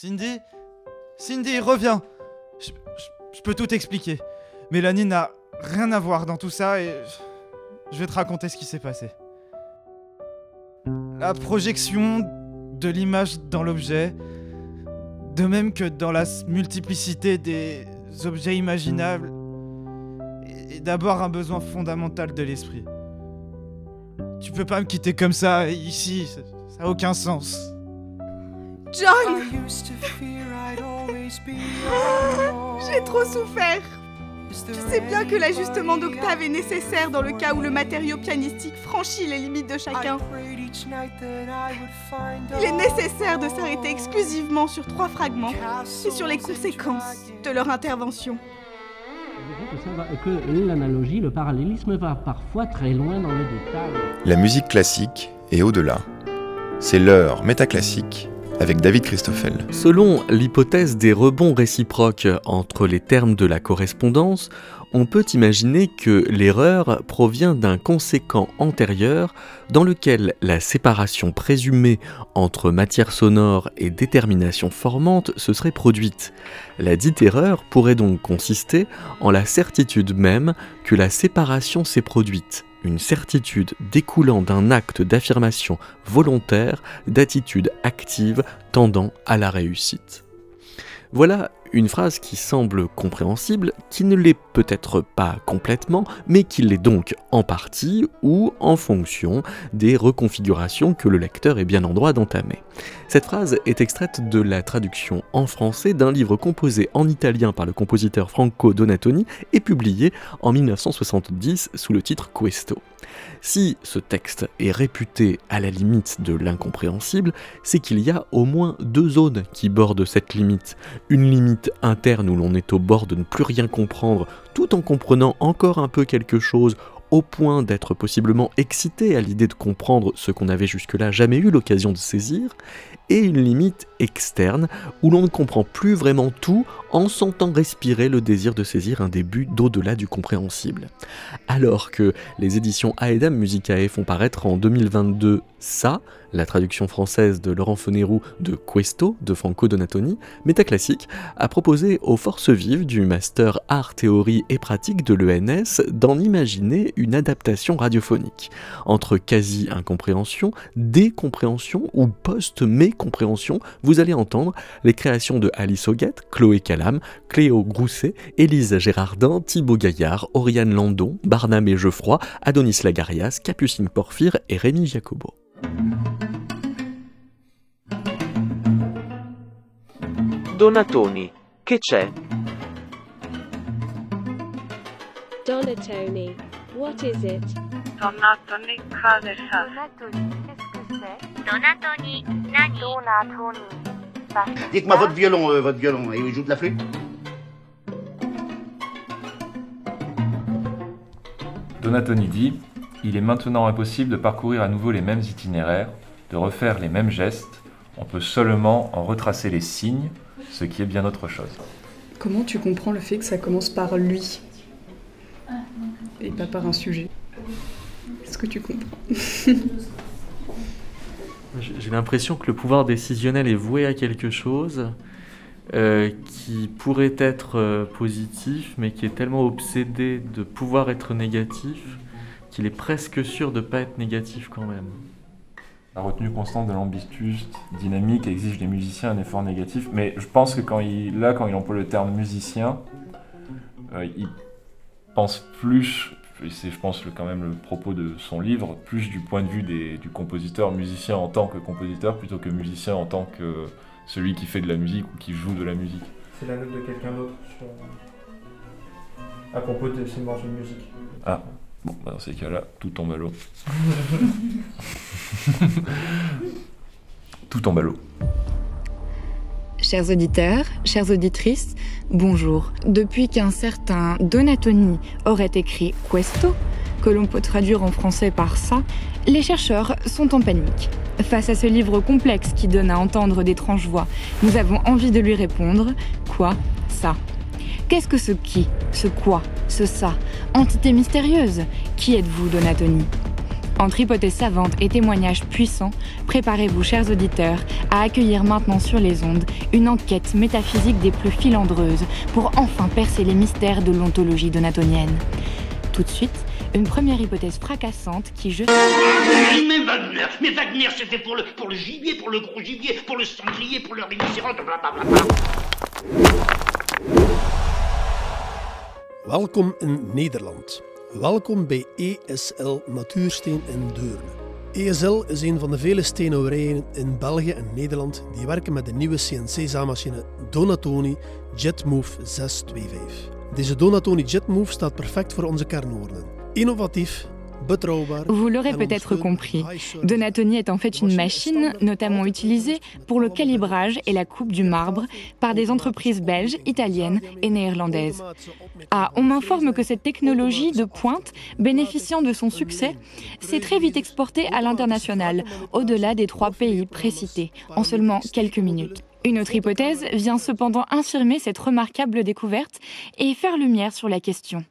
Cindy Cindy, reviens je, peux tout expliquer. Mélanie n'a rien à voir dans tout ça et je vais te raconter ce qui s'est passé. La projection de l'image dans l'objet, de même que dans la multiplicité des objets imaginables, est d'abord un besoin fondamental de l'esprit. Tu peux pas me quitter comme ça, ici, ça ça a aucun sens. John J'ai trop souffert Tu sais bien que l'ajustement d'octave est nécessaire dans le cas où le matériau pianistique franchit les limites de chacun. Il est nécessaire de s'arrêter exclusivement sur trois fragments et sur les conséquences de leur intervention. que l'analogie, le parallélisme va parfois très loin dans le détail. La musique classique et au-delà. C'est l'heure métaclassique avec David Christoffel. Selon l'hypothèse des rebonds réciproques entre les termes de la correspondance, on peut imaginer que l'erreur provient d'un conséquent antérieur dans lequel la séparation présumée entre matière sonore et détermination formante se serait produite. La dite erreur pourrait donc consister en la certitude même que la séparation s'est produite, une certitude découlant d'un acte d'affirmation volontaire d'attitude active tendant à la réussite. Voilà une phrase qui semble compréhensible, qui ne l'est peut-être pas complètement, mais qui l'est donc en partie ou en fonction des reconfigurations que le lecteur est bien en droit d'entamer. Cette phrase est extraite de la traduction en français d'un livre composé en italien par le compositeur Franco Donatoni et publié en 1970 sous le titre Questo. Si ce texte est réputé à la limite de l'incompréhensible, c'est qu'il y a au moins deux zones qui bordent cette limite. Une limite interne où l'on est au bord de ne plus rien comprendre tout en comprenant encore un peu quelque chose au point d'être possiblement excité à l'idée de comprendre ce qu'on n'avait jusque-là jamais eu l'occasion de saisir, et une limite externe où l'on ne comprend plus vraiment tout en sentant respirer le désir de saisir un début d'au-delà du compréhensible. Alors que les éditions Aedam Musicae font paraître en 2022 ça, la traduction française de Laurent Fonerou de Questo de Franco Donatoni, Métaclassique a proposé aux forces vives du Master Art, Théorie et Pratique de l'ENS d'en imaginer une adaptation radiophonique. Entre quasi-incompréhension, décompréhension ou post-mécompréhension, vous allez entendre les créations de Alice Auguette, Chloé Calam, Cléo Grousset, Élise Gérardin, Thibaut Gaillard, Oriane Landon, Barnum et Geoffroy, Adonis Lagarias, Capucine Porphyre et Rémi Jacobo. Donatoni, che c'è? Donatoni. What is it? Donatoni, cosa? Donatoni, nani Donatoni. Dites-moi votre violon, euh, votre violon, et il joue de la flûte. Donatoni dit Il est maintenant impossible de parcourir à nouveau les mêmes itinéraires, de refaire les mêmes gestes, on peut seulement en retracer les signes, ce qui est bien autre chose. Comment tu comprends le fait que ça commence par lui et pas par un sujet? Est-ce que tu comprends? J'ai l'impression que le pouvoir décisionnel est voué à quelque chose euh, qui pourrait être euh, positif, mais qui est tellement obsédé de pouvoir être négatif qu'il est presque sûr de ne pas être négatif quand même. La retenue constante de l'ambitus dynamique exige des musiciens un effort négatif, mais je pense que là, quand il emploie le terme musicien, euh, il pense plus, c'est je pense le- quand même le propos de son livre, plus du point de vue des- du compositeur, musicien en tant que compositeur, plutôt que musicien en tant que celui qui fait de la musique ou qui joue de la musique. C'est la note de quelqu'un d'autre sur... à propos de ses morceaux de musique. Ah, bon, bah dans ces cas-là, tout tombe à l'eau. tout tombe à l'eau. Chers auditeurs, chères auditrices, bonjour. Depuis qu'un certain Donatoni aurait écrit Questo, que l'on peut traduire en français par ça, les chercheurs sont en panique. Face à ce livre complexe qui donne à entendre d'étranges voix, nous avons envie de lui répondre Quoi Ça? Qu'est-ce que ce qui Ce quoi Ce ça Entité mystérieuse? Qui êtes-vous, Donatoni? Entre hypothèses savantes et témoignages puissants, préparez-vous, chers auditeurs, à accueillir maintenant sur les ondes une enquête métaphysique des plus filandreuses pour enfin percer les mystères de l'ontologie donatonienne. Tout de suite, une première hypothèse fracassante qui, je... Mais Wagner, mais Wagner, pour le, pour le gibier, pour le gros gibier, pour le sanglier, pour le rhinocéros, blablabla. Welkom in Nederland. Welkom bij ESL Natuursteen in Deurne. ESL is een van de vele steenhouwerijen in België en Nederland die werken met de nieuwe CNC-zaammachine Donatoni JetMove 625. Deze Donatoni JetMove staat perfect voor onze kernwoorden. Innovatief. Vous l'aurez peut-être compris, Donatoni est en fait une machine notamment utilisée pour le calibrage et la coupe du marbre par des entreprises belges, italiennes et néerlandaises. Ah, on m'informe que cette technologie de pointe, bénéficiant de son succès, s'est très vite exportée à l'international, au-delà des trois pays précités, en seulement quelques minutes. Une autre hypothèse vient cependant infirmer cette remarquable découverte et faire lumière sur la question.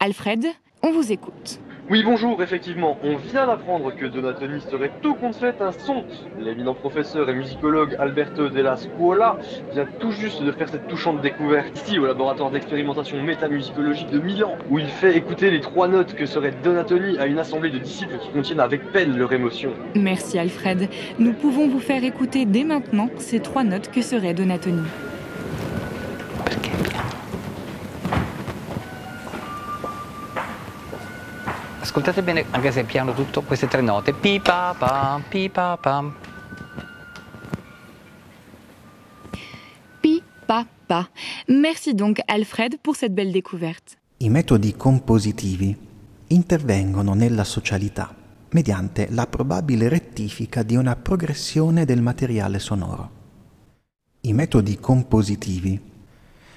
Alfred, on vous écoute. Oui, bonjour, effectivement, on vient d'apprendre que Donatoni serait tout compte fait un son. L'éminent professeur et musicologue Alberto Della Scuola vient tout juste de faire cette touchante découverte ici au laboratoire d'expérimentation métamusicologique de Milan, où il fait écouter les trois notes que serait Donatoni à une assemblée de disciples qui contiennent avec peine leur émotion. Merci Alfred. Nous pouvons vous faire écouter dès maintenant ces trois notes que serait Donatoni. Ascoltate bene, anche se è piano tutto, queste tre note. Pi pa pam, pi pa pam. Pi, pa, pa. Merci donc Alfred pour cette belle découverte. I metodi compositivi intervengono nella socialità mediante la probabile rettifica di una progressione del materiale sonoro. I metodi compositivi,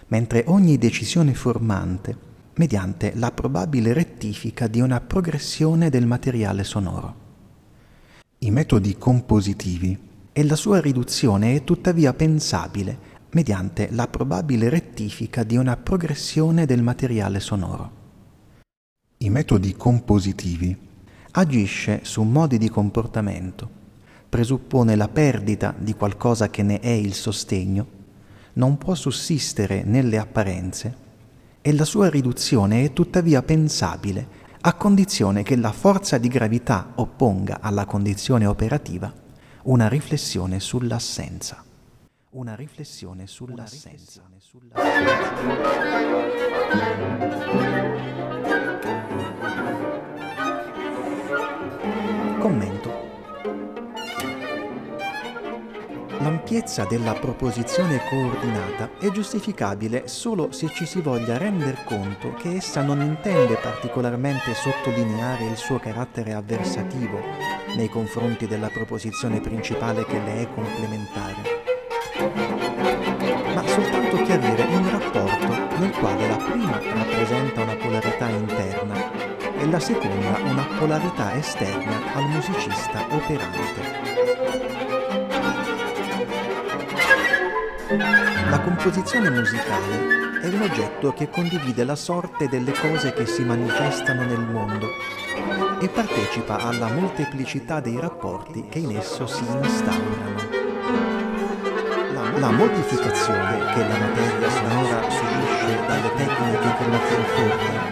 mentre ogni decisione formante mediante la probabile rettifica di una progressione del materiale sonoro. I metodi compositivi e la sua riduzione è tuttavia pensabile mediante la probabile rettifica di una progressione del materiale sonoro. I metodi compositivi agisce su modi di comportamento, presuppone la perdita di qualcosa che ne è il sostegno, non può sussistere nelle apparenze e la sua riduzione è tuttavia pensabile a condizione che la forza di gravità opponga alla condizione operativa una riflessione sull'assenza. Una riflessione sull'assenza. Commento. L'ampiezza della proposizione coordinata è giustificabile solo se ci si voglia render conto che essa non intende particolarmente sottolineare il suo carattere avversativo nei confronti della proposizione principale che le è complementare, ma soltanto chiarire un rapporto nel quale la prima rappresenta una polarità interna e la seconda una polarità esterna al musicista operante. La composizione musicale è un oggetto che condivide la sorte delle cose che si manifestano nel mondo e partecipa alla molteplicità dei rapporti che in esso si instaurano. La, modificazione che la materia sonora subisce dalle tecniche che la conformano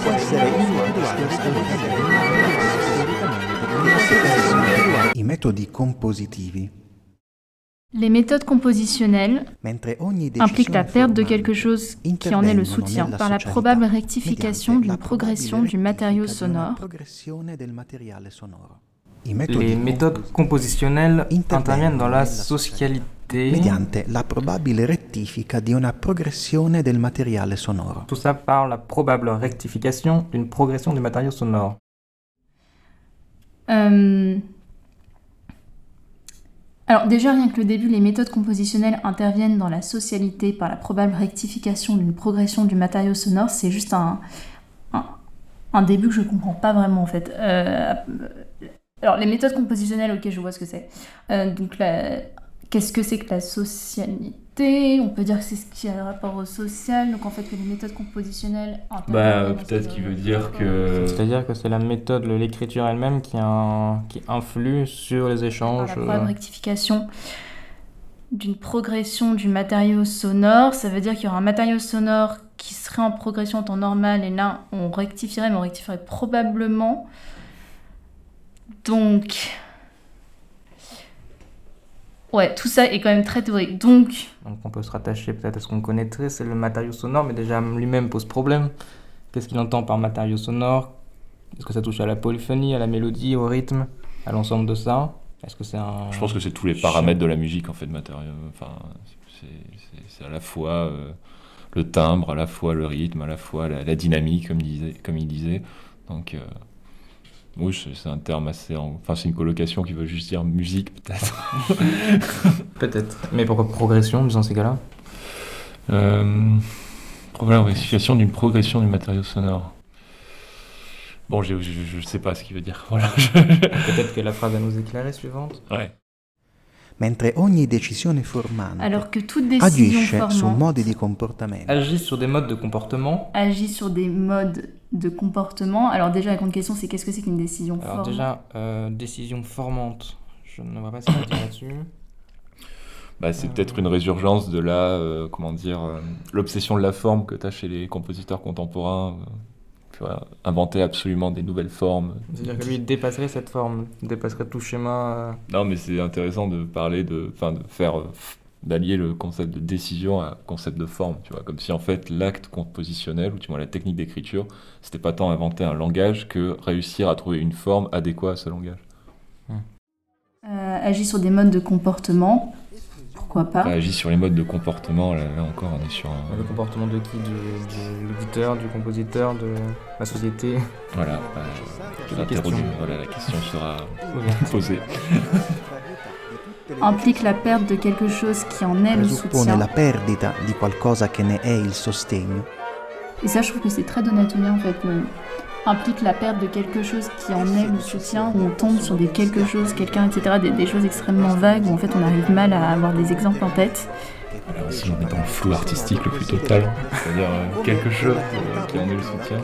può essere individuata storicamente I metodi compositivi Les méthodes compositionnelles impliquent la perte de quelque chose qui en est le soutien par la probable rectification d'une progression du matériau sonore. Les méthodes compositionnelles interviennent dans la socialité. mediante la probabile rettifica di una progressione del materiale sonoro. Tout ça par la probable rectification d'une progression du matériau sonore. Euh, Alors déjà, rien que le début, les méthodes compositionnelles interviennent dans la socialité par la probable rectification d'une progression du matériau sonore, c'est juste un, un, début que je comprends pas vraiment en fait. Euh, alors les méthodes compositionnelles, ok, je vois ce que c'est. Euh, donc qu'est-ce que c'est que la socialité On peut dire que c'est ce qui a rapport au social, donc en fait que les méthodes compositionnelles. Bah, peut-être qu'il veut dire que. C'est-à-dire que c'est la méthode, l'écriture elle-même qui, qui influe sur les échanges. Par la rectification d'une progression du matériau sonore, ça veut dire qu'il y aura un matériau sonore qui serait en progression en temps normal et là on rectifierait, mais on rectifierait probablement. Donc, Ouais, tout ça est quand même très théorique. Donc. Donc on peut se rattacher peut-être à ce qu'on connaîtrait, c'est le matériau sonore, mais déjà lui-même pose problème. Qu'est-ce qu'il entend par matériau sonore? Est-ce que ça touche à la polyphonie, à la mélodie, au rythme, à l'ensemble de ça? Est-ce que c'est un. Je pense que c'est tous les paramètres de la musique en fait, matériau. Enfin, c'est à la fois euh, le timbre, à la fois le rythme, à la fois la, dynamique, comme, disait, comme il disait. Donc. Euh, oui, c'est un terme assez. Enfin, c'est une colocation qui veut juste dire musique, peut-être. peut-être. Mais pourquoi progression dans ces cas-là? Euh, Problème rectification d'une progression du matériau sonore. Bon, je ne sais pas ce qu'il veut dire. Voilà. peut-être que la phrase va nous éclairer suivante. Ouais. Mentre ogni decisione formante Alors que toute décision formante su modi di comportamento. Agit sur des modes de comportement. Agit sur des modes de comportement. Alors déjà, la grande question, c'est qu'est-ce que c'est qu'une décision Alors formante déjà, euh, décision formante, je ne vois pas ce qu'il dire là-dessus. Bah, c'est peut-être une résurgence de la, euh, comment dire, euh, l'obsession de la forme que tu as chez les compositeurs contemporains. tu vois, inventer absolument des nouvelles formes. C'est-à-dire que lui, il dépasserait cette forme, dépasserait tout schéma. Non, mais c'est intéressant de parler de, enfin, de faire d'allier le concept de décision à concept de forme, tu vois, comme si en fait l'acte compositionnel, ou tu vois la technique d'écriture, c'était pas tant inventer un langage que réussir à trouver une forme adéquate à ce langage. Euh, agit sur des modes de comportement, pourquoi pas Agit sur les modes de comportement, là, encore on est sur un... Le comportement de qui? De l'éditeur, du compositeur, de la société? Voilà, bah, la, question. Voilà, la question sera posée. implique la perte de quelque chose qui en est le soutien. la perdita di qualcosa che ne è il sostegno. Et ça, je trouve que c'est très donatonien en fait. implique la perte de quelque chose qui en est le soutien, où on tombe sur des quelque chose, quelqu'un, etc., des, des choses extrêmement vagues, où en fait on arrive mal à avoir des exemples en tête. Aussi, on est dans le flou artistique le plus total, c'est-à-dire euh, quelque chose euh, qui en est le soutien.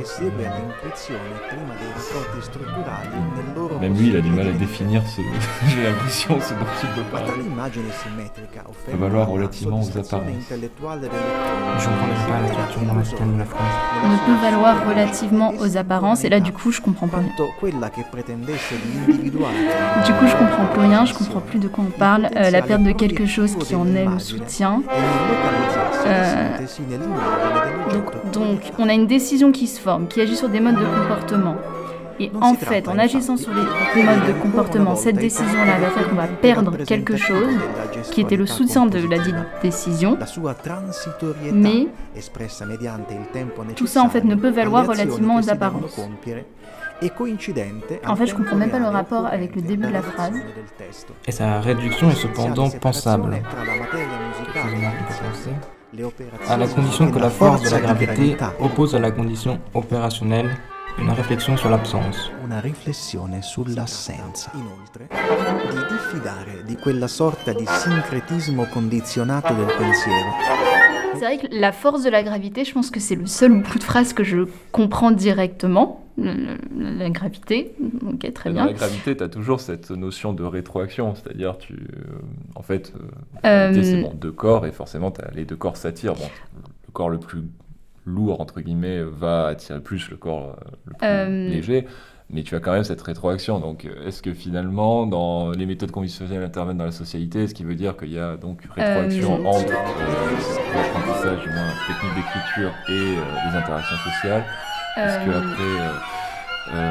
Même lui, il a du mal à définir ce. J'ai l'impression, ce dont il veut parler. peut valoir relativement aux apparences. Je comprends pas la structure grammaticale de la phrase. Ne peut valoir relativement aux apparences, et là, du coup, je comprends pas rien. Du coup, je comprends plus rien, je comprends plus de quoi on parle. Euh, la perte de quelque chose qui en est le soutien. Euh, donc, donc, on a une décision qui se forme, qui agit sur des modes de comportement. Et en fait, en agissant sur les modes de comportement, cette décision-là va faire qu'on va perdre quelque chose qui était le soutien de la dite décision. Mais tout ça, en fait, ne peut valoir relativement aux apparences. En fait, je comprends même pas le rapport avec le début de la phrase. Et sa réduction est cependant pensable. À la condition que la force de la gravité oppose à la condition opérationnelle une réflexion sur l'absence. Una riflessione sull'assenza. Inoltre, di diffidare di quella sorta di sincretismo condizionato del pensiero. C'est vrai que la force de la gravité, je pense que c'est le seul bout de phrase que je comprends directement. La, gravité, ok, très bien. Dans la gravité, tu as toujours cette notion de rétroaction, c'est-à-dire, tu, euh, en fait, euh, euh... c'est bon, deux corps, et forcément, as, les deux corps s'attirent. Bon, le corps le plus lourd, entre guillemets, va attirer plus le corps euh, le plus euh, léger, mais tu as quand même cette rétroaction. Donc, euh, est-ce que finalement, dans les méthodes conventionnelles interviennent dans la socialité, est-ce qui veut dire qu'il y a donc rétroaction entre l'apprentissage, du moins technique d'écriture, et les interactions sociales Est-ce que après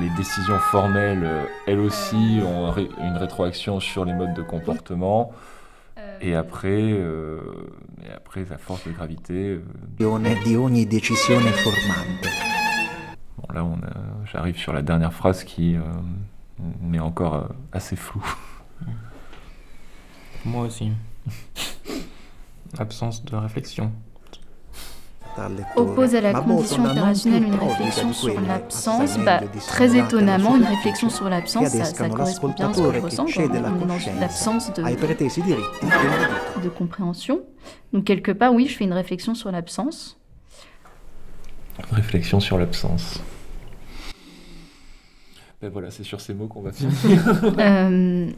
les décisions formelles, elles aussi, ont une rétroaction sur les modes de comportement et après, euh, et après la force de gravité. Euh... Di ogni decisione formante. Bon, là, on j'arrive sur la dernière phrase qui euh, m'est encore euh, assez floue. Moi aussi. Absence de réflexion. Oppose à la condition opérationnelle une prodiga réflexion sur l'absence, bah, très étonnamment, une réflexion sur l'absence, ça, ça correspond bien à ce que je l'ascoltatore che ressens quand cede on l'absence de, dell'udito. de compréhension. Donc quelque part, oui, je fais une réflexion sur l'absence. Réflexion sur l'absence. Ben voilà, c'est sur ces mots qu'on va finir. Euh,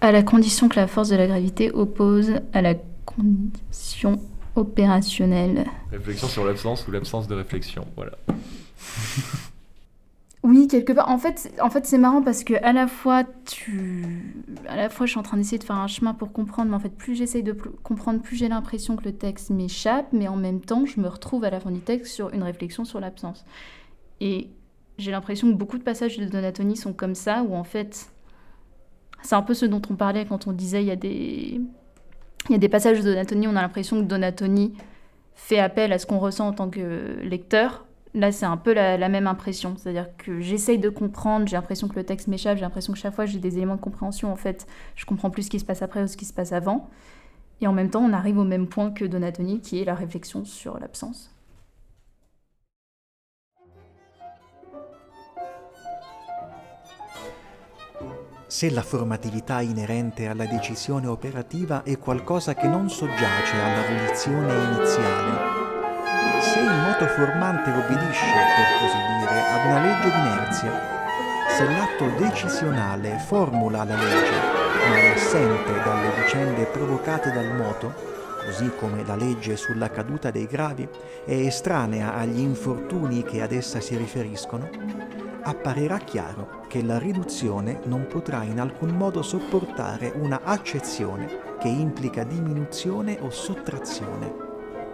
à la condition que la force de la gravité oppose à la condition opérationnelle. réflexion sur l'absence ou l'absence de réflexion, voilà. Oui, quelque part. En fait, c'est- en fait, c'est marrant parce que à la fois tu, à la fois, je suis en train d'essayer de faire un chemin pour comprendre, mais en fait, plus j'essaye de comprendre, plus j'ai l'impression que le texte m'échappe, mais en même temps, je me retrouve à la fin du texte sur une réflexion sur l'absence. Et j'ai l'impression que beaucoup de passages de Donatoni sont comme ça, où en fait, c'est un peu ce dont on parlait quand on disait il y a des, il y a des passages de Donatoni, on a l'impression que Donatoni fait appel à ce qu'on ressent en tant que lecteur. Là, c'est un peu la, même impression. C'est-à-dire que j'essaye de comprendre, j'ai l'impression que le texte m'échappe, j'ai l'impression que chaque fois j'ai des éléments de compréhension. En fait, je comprends plus ce qui se passe après ou ce qui se passe avant. Et en même temps, on arrive au même point que Donatoni, qui est la réflexion sur l'absence. Se la formatività inerente alla decisione operativa è qualcosa che non soggiace alla volizione iniziale, se il moto formante obbedisce, per così dire, ad una legge d'inerzia, se l'atto decisionale formula la legge, ma è assente dalle vicende provocate dal moto, così come la legge sulla caduta dei gravi è estranea agli infortuni che ad essa si riferiscono, apparirà chiaro che la riduzione non potrà in alcun modo sopportare una accezione che implica diminuzione o sottrazione,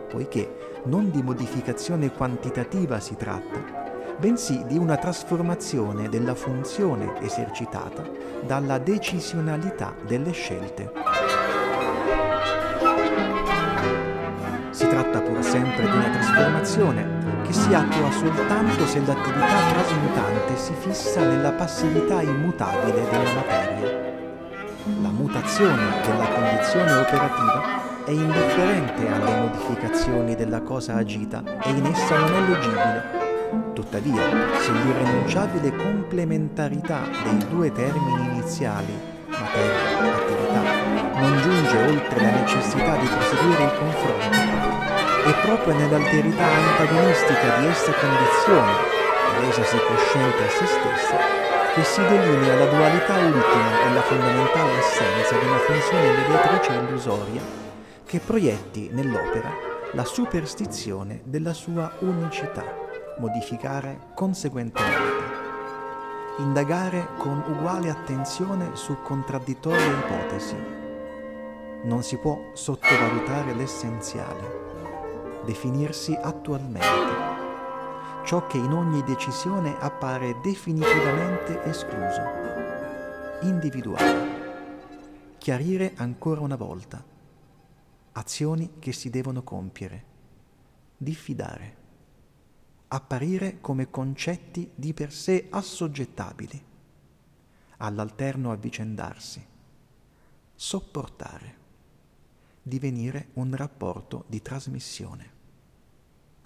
poiché non di modificazione quantitativa si tratta, bensì di una trasformazione della funzione esercitata dalla decisionalità delle scelte. Tratta pur sempre di una trasformazione che si attua soltanto se l'attività trasmutante si fissa nella passività immutabile della materia. La mutazione della condizione operativa è indifferente alle modificazioni della cosa agita e in essa non è leggibile. Tuttavia, se l'irrinunciabile complementarità dei due termini iniziali, materia-attività, non giunge oltre la necessità di proseguire il confronto, è proprio nell'alterità antagonistica di essa condizione, resasi cosciente a se stessa, che si delinea la dualità ultima e la fondamentale assenza di una funzione mediatrice illusoria che proietti nell'opera la superstizione della sua unicità, modificare conseguentemente, indagare con uguale attenzione su contraddittorie ipotesi. Non si può sottovalutare l'essenziale, definirsi attualmente, ciò che in ogni decisione appare definitivamente escluso, individuare, chiarire ancora una volta, azioni che si devono compiere, diffidare, apparire come concetti di per sé assoggettabili, all'alterno avvicendarsi, sopportare, divenire un rapporto di trasmissione.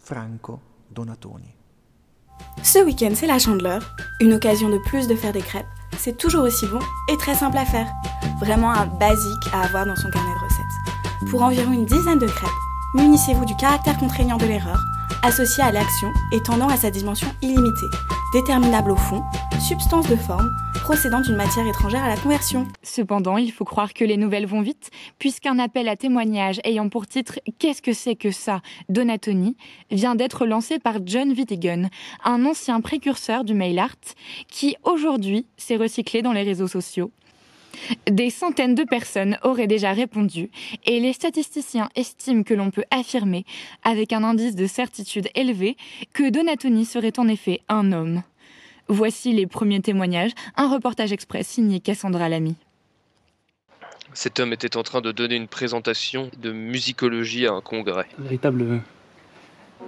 Franco Donatoni. Ce week-end, c'est la Chandeleur, une occasion de plus de faire des crêpes. C'est toujours aussi bon et très simple à faire. Vraiment un basique à avoir dans son carnet de recettes. Pour environ une dizaine de crêpes, munissez-vous du caractère contraignant de l'erreur, associé à l'action et tendant à sa dimension illimitée, déterminable au fond, substance de forme, procédant d'une matière étrangère à la conversion. Cependant, il faut croire que les nouvelles vont vite, puisqu'un appel à témoignage ayant pour titre Qu'est-ce que c'est que ça? Donatoni vient d'être lancé par John Vitigan, un ancien précurseur du mail art qui aujourd'hui s'est recyclé dans les réseaux sociaux. Des centaines de personnes auraient déjà répondu et les statisticiens estiment que l'on peut affirmer, avec un indice de certitude élevé, que Donatoni serait en effet un homme. Voici les premiers témoignages, un reportage express signé Cassandra Lamy. Cet homme était en train de donner une présentation de musicologie à un congrès. Un véritable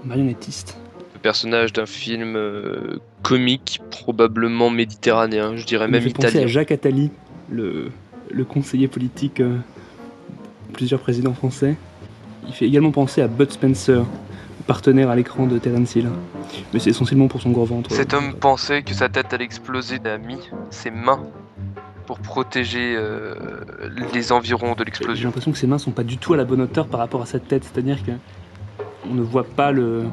marionnettiste. Le personnage d'un film euh, comique, probablement méditerranéen, je dirais même italien. à Jacques Attali, le, le conseiller politique euh, de plusieurs présidents français. Il fait également penser à Bud Spencer, partenaire à l'écran de Terence Hill. Mais c'est essentiellement pour son gros ventre. Cet homme pensait que sa tête allait exploser a mis ses mains pour protéger euh, les environs de J'ai l'explosion. l'impression que ses mains sont pas du tout à la bonne hauteur par rapport à sa tête, c'est-à-dire que on ne voit pas le,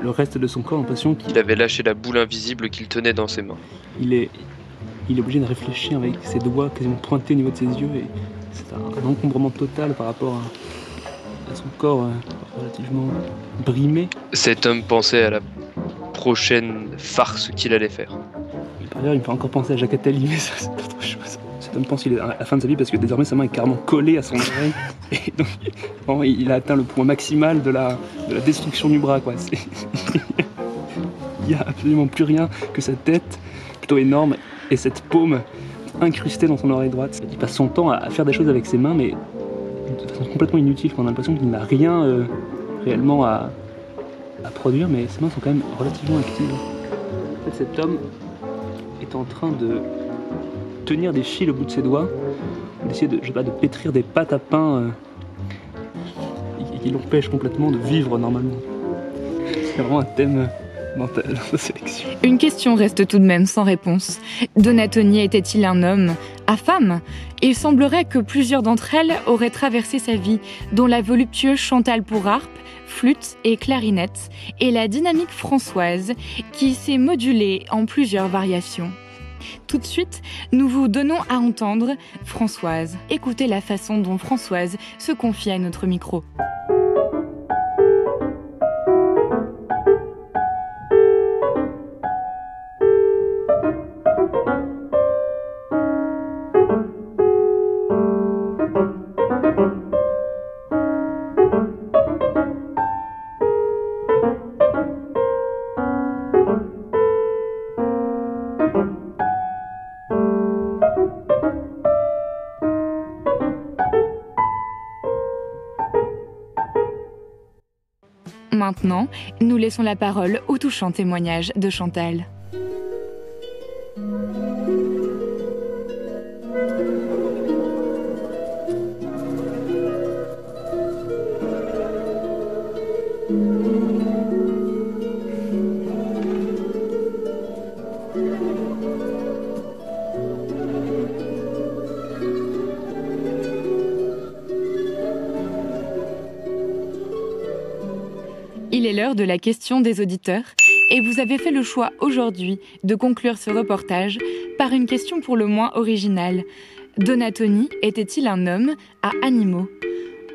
le reste de son corps, j'ai l'impression qu'il Il avait lâché la boule invisible qu'il tenait dans ses mains. il est, il est obligé de réfléchir avec ses doigts quasiment pointés au niveau de ses yeux et c'est un, encombrement total par rapport à, à son corps euh, relativement brimé. Cet homme pensait à la prochaine farce qu'il allait faire. Et par ailleurs, il me fait encore penser à Jacques Attali, mais ça c'est autre chose. Cet homme pense qu'il est à la fin de sa vie parce que désormais sa main est carrément collée à son oreille et donc il a atteint le point maximal de la, de la destruction du bras. Quoi. Il n'y a absolument plus rien que sa tête, plutôt énorme, et cette paume incrustée dans son oreille droite. Il passe son temps à, faire des choses avec ses mains, mais de façon complètement inutile. On a l'impression qu'il n'a rien euh, réellement à, produire, mais ses mains sont quand même relativement actives. Cet homme est en train de tenir des fils au bout de ses doigts, d'essayer de, de pétrir des pâtes à pain euh, qui- l'empêchent complètement de vivre normalement. C'est vraiment un thème dans Une question reste tout de même sans réponse. Donatoni était-il un homme? À femme? Il semblerait que plusieurs d'entre elles auraient traversé sa vie, dont la voluptueuse Chantal pour harpe, flûte et clarinette, et la dynamique Françoise, qui s'est modulée en plusieurs variations. Tout de suite, nous vous donnons à entendre Françoise. Écoutez la façon dont Françoise se confie à notre micro. Maintenant, nous laissons la parole au touchant témoignage de Chantal. La question des auditeurs et vous avez fait le choix aujourd'hui de conclure ce reportage par une question pour le moins originale. Donatoni était-il un homme à animaux?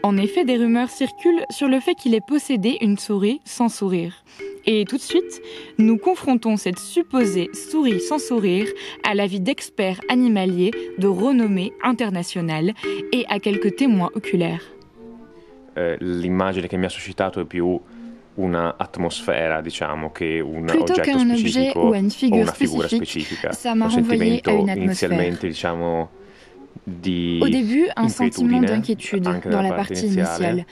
En effet, des rumeurs circulent sur le fait qu'il ait possédé une souris sans sourire. Et tout de suite, nous confrontons cette supposée souris sans sourire à l'avis d'experts animaliers de renommée internationale et à quelques témoins oculaires. Eh, l'immagine che mi ha suscitato più una atmosfera, diciamo, che un Plutôt oggetto qu'un objet specifico ou une figure una figura spécifique, specifica. ça m'a un renvoyé sentimento à une atmosphère. inizialmente, diciamo, di Au début, un sentiment inquiétude, d'inquiétude dans la partie initiale.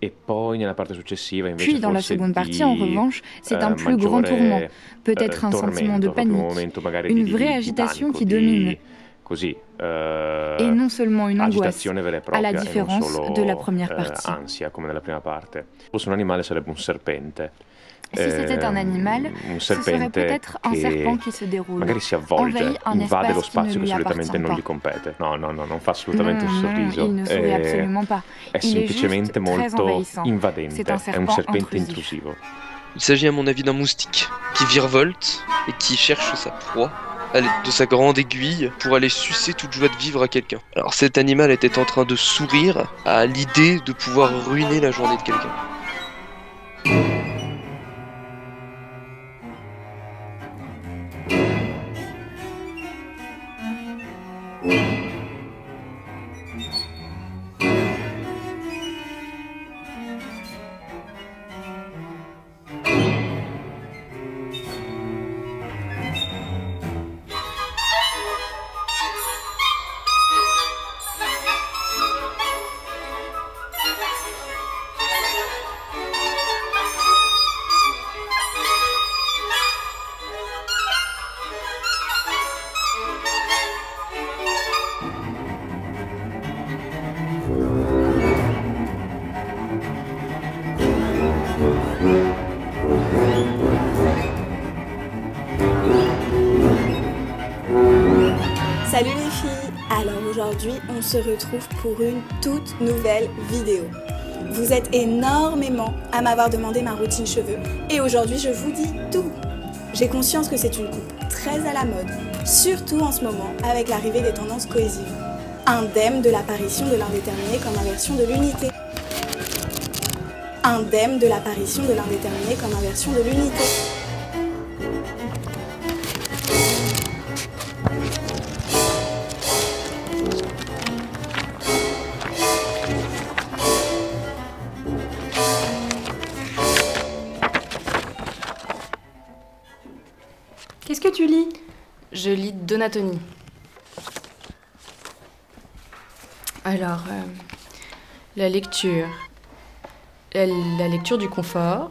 E invece Puis dans la seconde partie, en revanche, c'est un eh, plus grand tourment, eh, peut-être un tormento, sentiment de un panique, une vraie agitation qui domine, così, eh, et non seulement une angoisse, agitazione vera e à propria la e non différence solo, de la première eh, partie. ansia come nella prima parte. Se fosse un animale sarebbe un serpente. Si c'était un Ehm, animal, un ce serait serpente peut-être un che serpent qui se déroule, magari si avvolge, envahit un invade lo espace qui ne spazio che solitamente appartient non pas. gli compete. No, no, no, non fa assolutamente Non, non, sorriso. il ne sourit Eh. È Il est juste semplicemente très molto envahissant. invadente. Un È un serpent serpente intrusif. intrusivo. Il s'agit à mon avis d'un moustique qui virevolte et qui cherche sa proie à de sa grande aiguille pour aller sucer toute joie de vivre à quelqu'un. Alors cet animal était en train de sourire à l'idée de pouvoir ruiner la journée de quelqu'un. Salut les filles Alors aujourd'hui, on se retrouve pour une toute nouvelle vidéo. Vous êtes énormément à m'avoir demandé ma routine cheveux et aujourd'hui je vous dis tout. J'ai conscience que c'est une coupe très à la mode, surtout en ce moment avec l'arrivée des tendances cohésives. Indemne de l'apparition de l'indéterminé comme inversion de l'unité. Indemne de l'apparition de l'indéterminé comme inversion de l'unité. Donatoni. Alors, euh, la lecture. La, lecture du confort.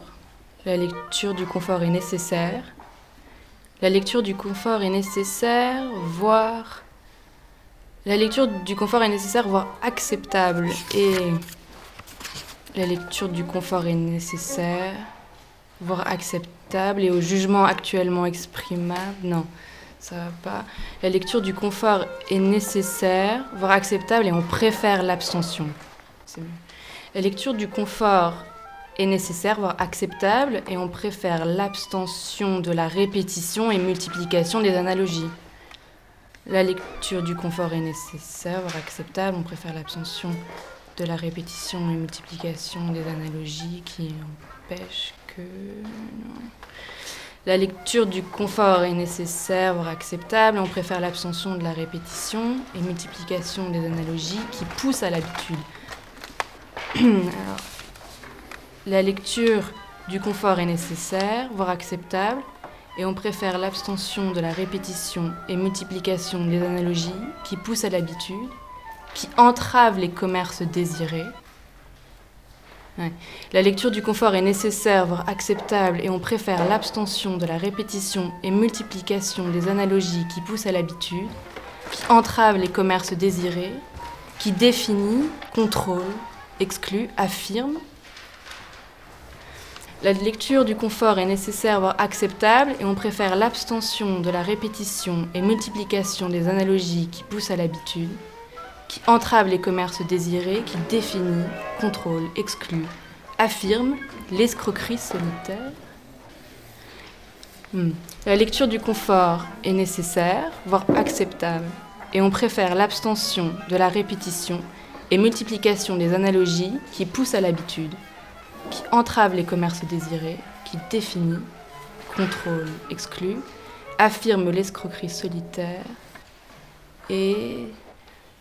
La lecture du confort est nécessaire. La lecture du confort est nécessaire, voire... La lecture du confort est nécessaire, voire acceptable. Et la lecture du confort est nécessaire, voire acceptable. Et au jugement actuellement exprimable, non, ça va pas. La lecture du confort est nécessaire, voire acceptable, et on préfère l'abstention. La lecture du confort est nécessaire, voire acceptable, et on préfère l'abstention de la répétition et multiplication des analogies. La lecture du confort est nécessaire, voire acceptable, on préfère l'abstention de la répétition et multiplication des analogies qui empêchent que... La lecture du confort est nécessaire, voire acceptable, on préfère l'abstention de la répétition et multiplication des analogies qui poussent à l'habitude. La lecture du confort est nécessaire, voire acceptable, et on préfère l'abstention de la répétition et multiplication des analogies qui poussent à l'habitude, qui entravent les commerces désirés. La lecture du confort est nécessaire, voire acceptable, et on préfère l'abstention de la répétition et multiplication des analogies qui poussent à l'habitude, qui entravent les commerces désirés, qui définit, contrôle, exclut, affirme, la lecture du confort est nécessaire, voire acceptable, et on préfère l'abstention de la répétition et multiplication des analogies qui poussent à l'habitude, qui entravent les commerces désirés, qui définit, contrôle, exclut, affirme l'escroquerie solitaire. Hmm. La lecture du confort est nécessaire, voire acceptable, et on préfère l'abstention de la répétition et multiplication des analogies qui poussent à l'habitude, qui entrave les commerces désirés, qui définit, contrôle, exclut, affirme l'escroquerie solitaire et,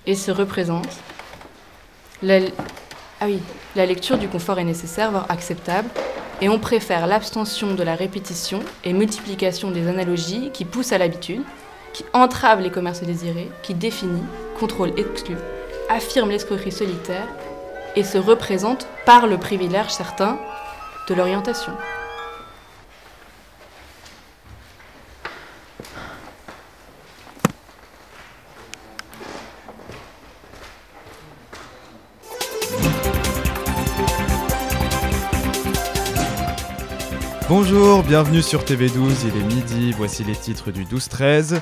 et se représente. La, ah oui, la lecture du confort est nécessaire, voire acceptable, et on préfère l'abstention de la répétition et multiplication des analogies qui poussent à l'habitude, qui entravent les commerces désirés, qui définit, contrôle, exclut, affirme l'escroquerie solitaire et se représente par le privilège certain de l'orientation. Bonjour, bienvenue sur TV12, il est midi, voici les titres du 12-13.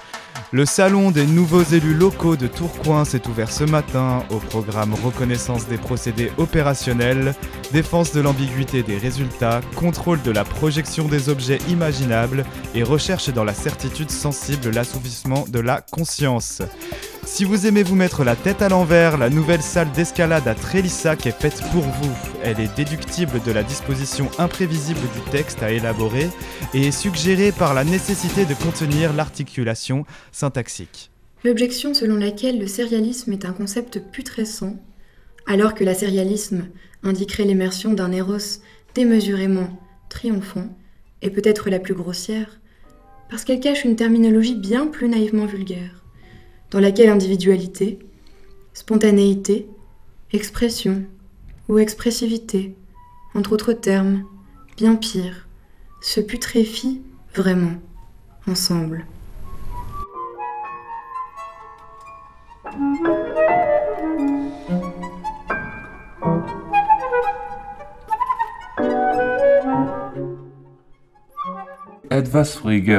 Le salon des nouveaux élus locaux de Tourcoing s'est ouvert ce matin au programme reconnaissance des procédés opérationnels, défense de l'ambiguïté des résultats, contrôle de la projection des objets imaginables et recherche dans la certitude sensible l'assouvissement de la conscience. Si vous aimez vous mettre la tête à l'envers, la nouvelle salle d'escalade à Trélissac est faite pour vous. Elle est déductible de la disposition imprévisible du texte à élaborer et est suggérée par la nécessité de contenir l'articulation syntaxique. L'objection selon laquelle le sérialisme est un concept putrescent, alors que l'asérialisme indiquerait l'immersion d'un éros démesurément triomphant, est peut-être la plus grossière, parce qu'elle cache une terminologie bien plus naïvement vulgaire dans laquelle individualité, spontanéité, expression ou expressivité, entre autres termes, bien pire, se putréfient vraiment ensemble.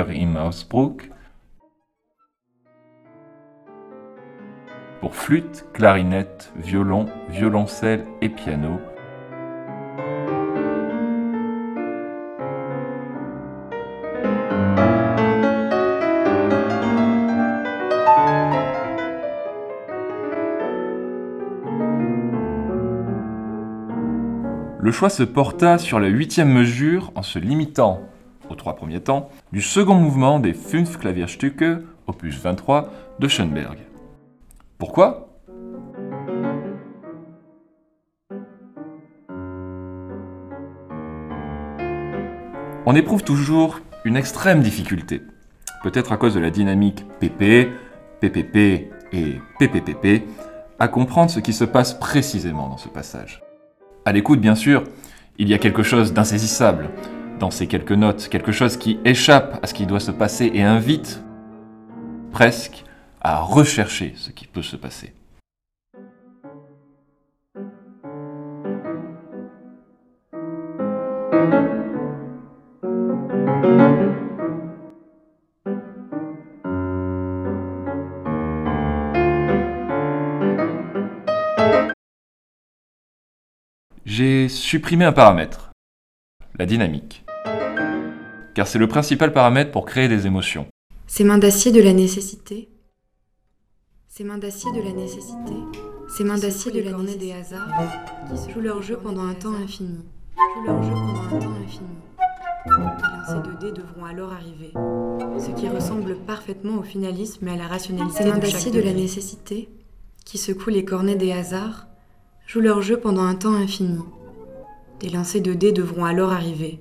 Im Ausdruck flûte, clarinette, violon, violoncelle et piano. Le choix se porta sur la huitième mesure en se limitant, aux trois premiers temps, du second mouvement des Fünf Klavierstücke, opus 23, de Schoenberg. Pourquoi? On éprouve toujours une extrême difficulté, peut-être à cause de la dynamique PP, PPP et PPPP, à comprendre ce qui se passe précisément dans ce passage. À l'écoute, bien sûr, il y a quelque chose d'insaisissable dans ces quelques notes, quelque chose qui échappe à ce qui doit se passer et invite presque à rechercher ce qui peut se passer. J'ai supprimé un paramètre, la dynamique. Car c'est le principal paramètre pour créer des émotions. Ces mains d'acier de la nécessité. Ces mains d'acier de la nécessité. Ces mains d'acier de la cornée des hasards qui jouent leur jeu pendant un temps infini. Jouent leur jeu pendant un temps infini. Les lancers de dés devront alors arriver. Ce qui ressemble parfaitement au finalisme et à la rationalité Ces mains d'acier de la nécessité qui secouent les cornets des hasards jouent leur jeu pendant un temps infini. Des lancers de dés devront alors arriver,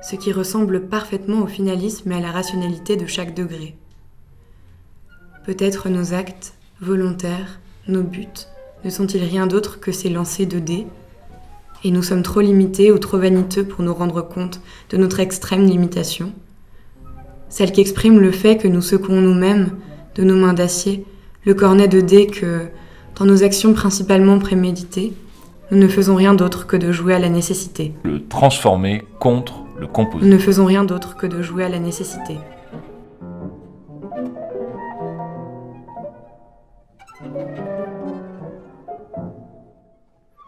ce qui ressemble parfaitement au finalisme et à la rationalité de chaque degré. Peut-être nos actes, volontaires, nos buts, ne sont-ils rien d'autre que ces lancers de dés? Et nous sommes trop limités ou trop vaniteux pour nous rendre compte de notre extrême limitation Celle qui exprime le fait que nous secouons nous-mêmes, de nos mains d'acier, le cornet de dés que, dans nos actions principalement préméditées, nous ne faisons rien d'autre que de jouer à la nécessité. Le transformer contre le composer. Nous ne faisons rien d'autre que de jouer à la nécessité.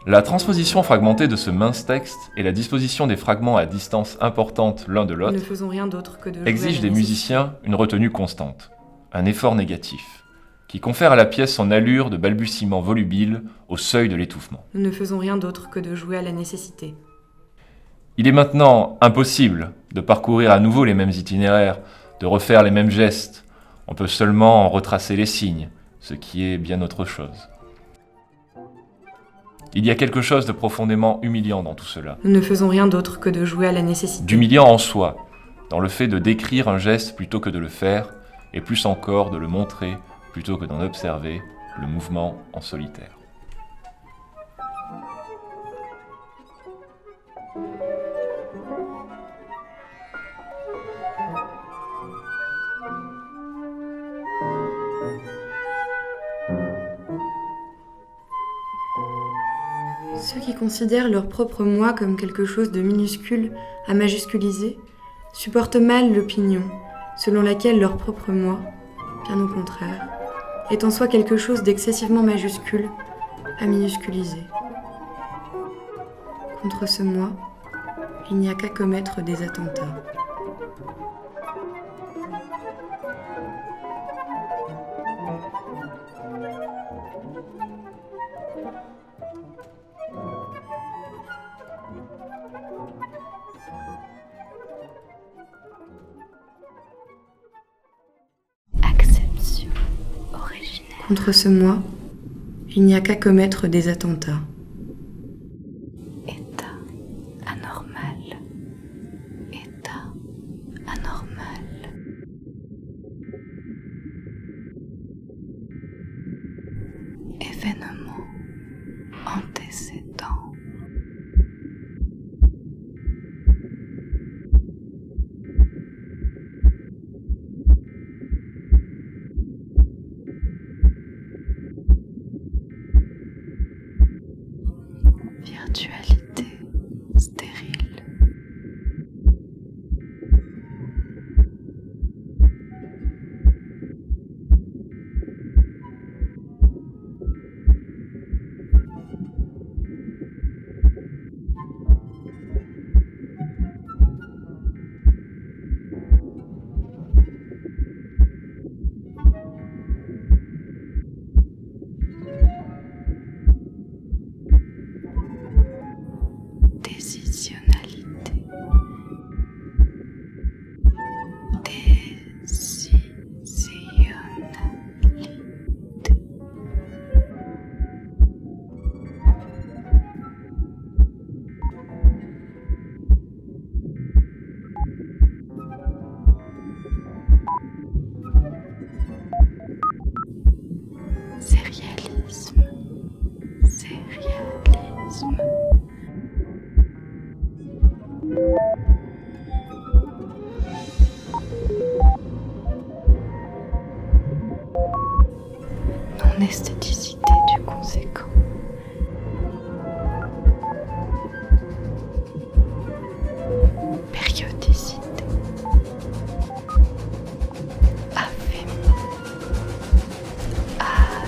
La transposition fragmentée de ce mince texte et la disposition des fragments à distance importante l'un de l'autre de exigent des musiciens une retenue constante, un effort négatif, qui confère à la pièce son allure de balbutiement volubile au seuil de l'étouffement. Nous ne faisons rien d'autre que de jouer à la nécessité. Il est maintenant impossible de parcourir à nouveau les mêmes itinéraires, de refaire les mêmes gestes. On peut seulement en retracer les signes, ce qui est bien autre chose. Il y a quelque chose de profondément humiliant dans tout cela. Nous ne faisons rien d'autre que de jouer à la nécessité. D'humiliant en soi, dans le fait de décrire un geste plutôt que de le faire, et plus encore de le montrer plutôt que d'en observer le mouvement en solitaire. Ceux qui considèrent leur propre moi comme quelque chose de minuscule à majusculiser supportent mal l'opinion selon laquelle leur propre moi, bien au contraire, est en soi quelque chose d'excessivement majuscule à minusculiser. Contre ce moi, il n'y a qu'à commettre des attentats. Contre ce moi, il n'y a qu'à commettre des attentats. ton esthéticité du conséquent. Périodicité. Affaibli. Affaibli.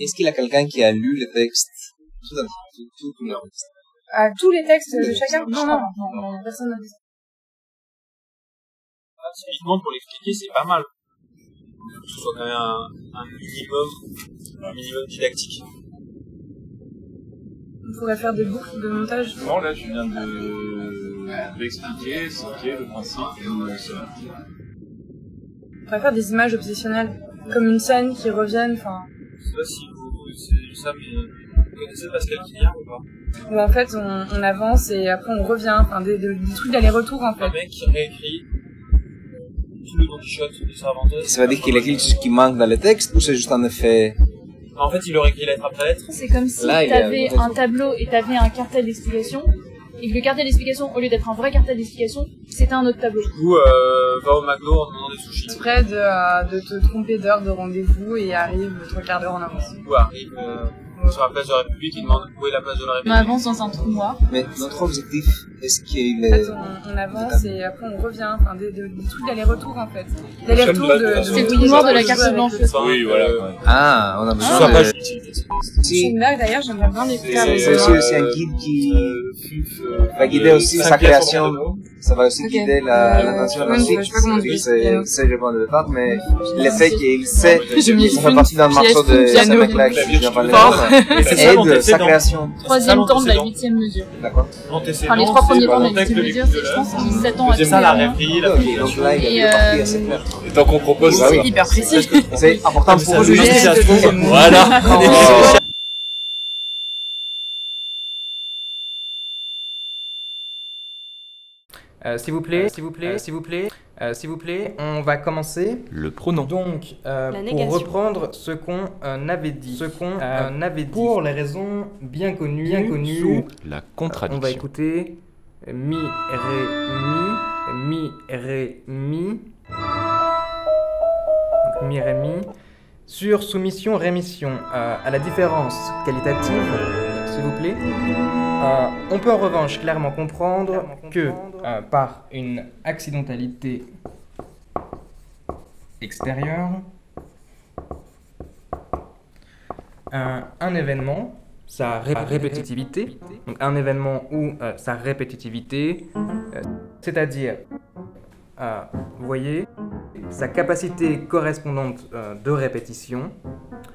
Est-ce qu'il y a quelqu'un qui a lu le texte? Tout, à- tout, tout, tout le texte À tous les textes de chacun Non, non, non, non, personne n'a dit ça. Typiquement, pour l'expliquer, c'est pas mal. Il faut que ce soit quand même un, un minimum, un minimum didactique. On pourrait faire des boucles de montage. Non, là, je viens de d'expliquer ce qu'est le principe du sonnerie. On pourrait faire des images obsessionnelles. Comme une scène qui revienne, enfin. Je sais pas si vous avez vu ça, mais connaissez Pascal Quignard ou pas? Où en fait on, on avance et après on revient. Enfin, des, des, des trucs d'aller-retour en fait. Un mec qui réécrit tout le Don Quichotte de Cervantes. Ça veut dire qu'il écrit ce qui manque dans le texte ou c'est juste un effet? En fait, il aurait écrit lettre après lettre. C'est comme si t'avais un tableau et t'avais un cartel d'explication, et que le cartel d'explication, au lieu d'être un vrai cartel d'explication, c'était un autre tableau. Du coup, euh, va au McDo en demandant des sushis. Exprès de, euh, de te tromper d'heure de rendez-vous et arrive trois quarts d'heure en avance. Du coup, arrive euh, sur la place de la République, il demande où est la place de la On République. avance dans un trou noir. Mais notre objectif, est-ce qu'il En est... fait, on, on avance et après on revient. Enfin, des, des, des trucs d'aller-retour en fait. D'aller-retour de, de, C'est le trou noir de la carte blanche. Oui, voilà. ouais. Ah, on a besoin Soit de... C'est une blague d'ailleurs, j'aimerais bien l'écouter. C'est c'est aussi, aussi un guide qui va guider aussi sa création. Ça va aussi guider la, Euh, l'intention de ouais, la je sais pas comment on dit. C'est le point de départ, mais le fait qu'il sait, ça fait partie d'un morceau de ce piano. mec-là qui vient parler aide sa création. Troisième temps de la huitième mesure. D'accord. L'antécédent, Enfin, les trois c'est de la mesure, l'écoute c'est, je pense, à Deuxième, la tout. rêverie, la Et, euh. Et tant qu'on propose Bah oui. Hyper précis. C'est important pour ça trouve, Voilà. Euh, s'il vous plaît, s'il vous plaît, s'il vous plaît, euh, s'il vous plaît, on va commencer. Le pronom. Donc, euh, La pour reprendre ce qu'on euh, avait dit, ce qu'on euh, avait dit, pour les raisons bien connues, bien connues, Sous la euh, on contradiction. va écouter mi, ré, mi, mi, ré, mi, Donc, mi, ré, mi, sur soumission, rémission, euh, à la différence qualitative, s'il vous plaît. Euh, on peut en revanche clairement comprendre que euh, par une accidentalité extérieure, un événement, sa ré- répétitivité, donc un événement ou euh, sa répétitivité, euh, c'est-à-dire, euh, vous voyez, sa capacité correspondante de répétition,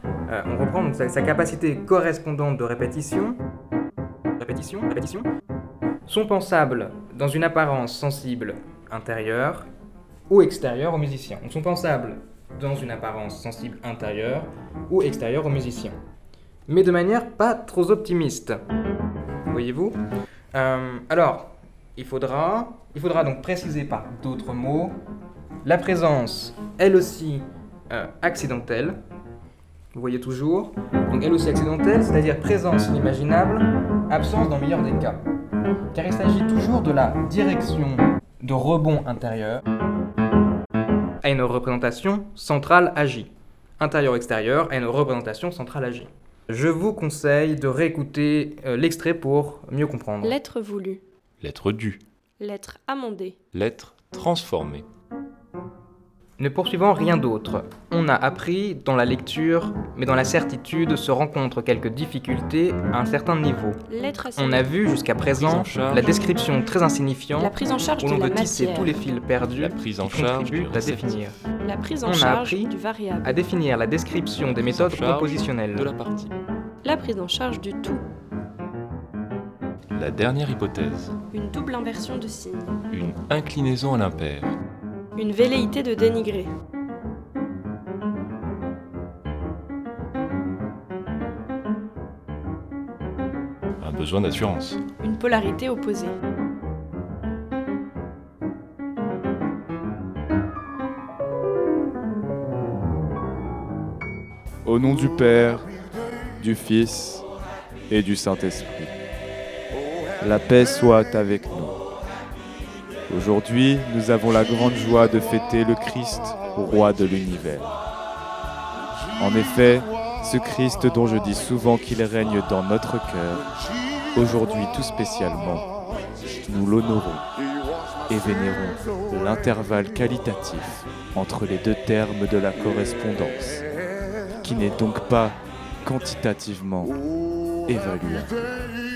on reprend donc sa, sa capacité correspondante de répétition, répétition, répétition, sont pensables dans une apparence sensible intérieure ou extérieure au musicien. Donc sont pensables dans une apparence sensible intérieure ou extérieure au musicien. Mais de manière pas trop optimiste. Voyez-vous Euh, Alors, il faudra, il faudra donc préciser par d'autres mots la présence, elle aussi, euh, accidentelle. Vous voyez toujours Donc elle aussi accidentelle, c'est-à-dire présence inimaginable, absence dans le meilleur des cas. Car il s'agit toujours de la direction de rebond intérieur à une représentation centrale agie. Intérieur-extérieur à une représentation centrale agie. Je vous conseille de réécouter euh, l'extrait pour mieux comprendre. Lettre voulue. Lettre due. Lettre amendée. Lettre transformée. Ne poursuivant rien d'autre, on a appris dans la lecture, mais dans la certitude se rencontrent quelques difficultés à un certain niveau. On a vu jusqu'à présent la description très insignifiante La prise en charge où de l'on la veut tisser tous les fils perdus La prise en qui charge contribuent du à définir. La prise en On a charge appris du variable. à définir la description des méthodes charge compositionnelles. de la partie. La prise en charge du tout. La dernière hypothèse. Une double inversion de signe. Une inclinaison à l'impair. Une velléité de dénigrer. Un besoin d'assurance. Une polarité opposée. Au nom du Père, du Fils et du Saint-Esprit. La paix soit avec nous. Aujourd'hui, nous avons la grande joie de fêter le Christ, roi de l'univers. En effet, ce Christ dont je dis souvent qu'il règne dans notre cœur, aujourd'hui tout spécialement, nous l'honorons et vénérons l'intervalle qualitatif entre les deux termes de la correspondance, qui n'est donc pas quantitativement évaluable.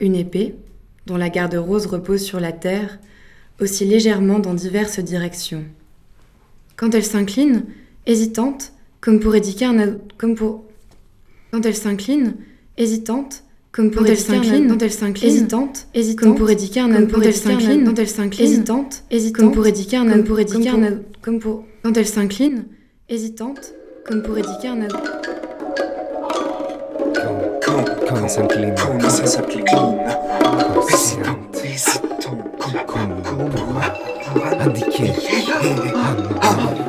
Une épée, dont la garde rose repose sur la terre, oscille légèrement dans diverses directions. Quand elle s'incline, hésitante, comme pour édiquer un ado- comme pour quand elle s'incline, hésitante, comme pour édiquer un quand elle s'incline, hésitante, hésitante, comme pour édiquer un quand elle s'incline, quand elle s'incline, hésitante, hésitante, comme pour édiquer un pour édiquer un comme pour quand elle s'incline, hésitante, comme pour édiquer un Quand, elle s'incline. Hésitante. Comme pour indiquer.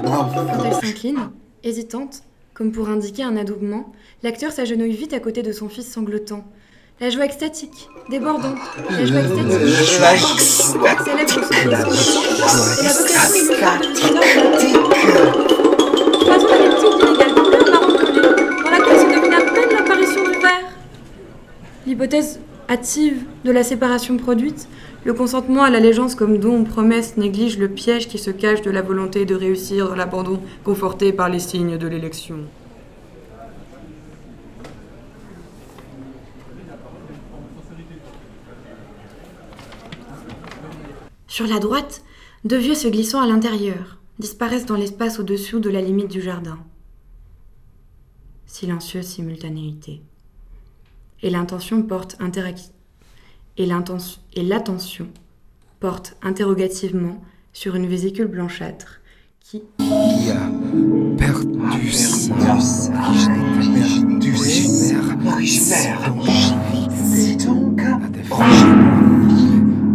Quand elle s'incline, hésitante, comme pour indiquer un adoubement, l'acteur s'agenouille vite à côté de son fils sanglotant. La joie extatique, débordante, la joie extatique, La célèbre son fils sanglotant, et la vocation illustrée L'hypothèse hâtive de la séparation produite, le consentement à l'allégeance comme don ou promesse néglige le piège qui se cache de la volonté de réussir dans l'abandon conforté par les signes de l'élection. Sur la droite, deux vieux se glissant à l'intérieur disparaissent dans l'espace au-dessous de la limite du jardin. Silencieuse simultanéité. Et l'intention porte et l'attention porte interrogativement sur une vésicule blanchâtre qui Qui a perdu un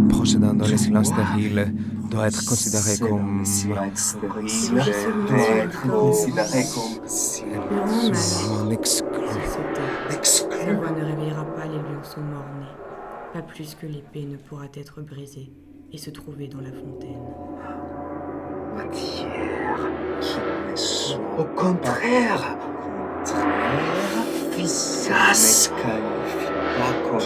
Procédant dans les silences stériles doit être considéré comme. doit être considéré comme Un exclu. La voix ne réveillera pas les lionceaux morts-nés, pas plus que l'épée ne pourra être brisée et se trouver dans la fontaine. Matière qui sont au contraire. Qualifie pas comme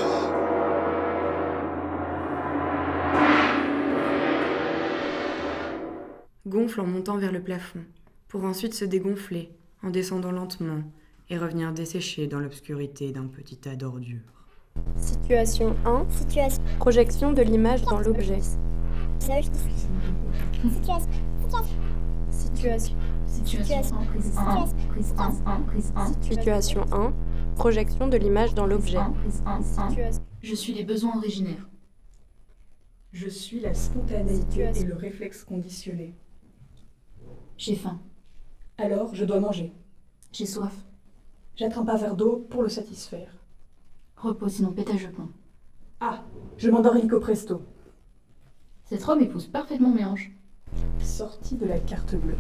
Gonfle en montant vers le plafond, pour ensuite se dégonfler en descendant lentement et revenir dessécher dans l'obscurité d'un petit tas d'ordures. Situation 1. Projection de l'image dans l'objet. Situation. Situation 1. Projection de l'image dans l'objet. Je suis les besoins originaires. Je suis la spontanéité et le réflexe conditionné. J'ai faim. Alors, je dois manger. J'ai soif. J'attrape un verre d'eau pour le satisfaire. Repos, sinon pétage de plomb. Ah, je m'endors illico presto. Cette robe épouse parfaitement mes hanches. Sortie de la carte bleue.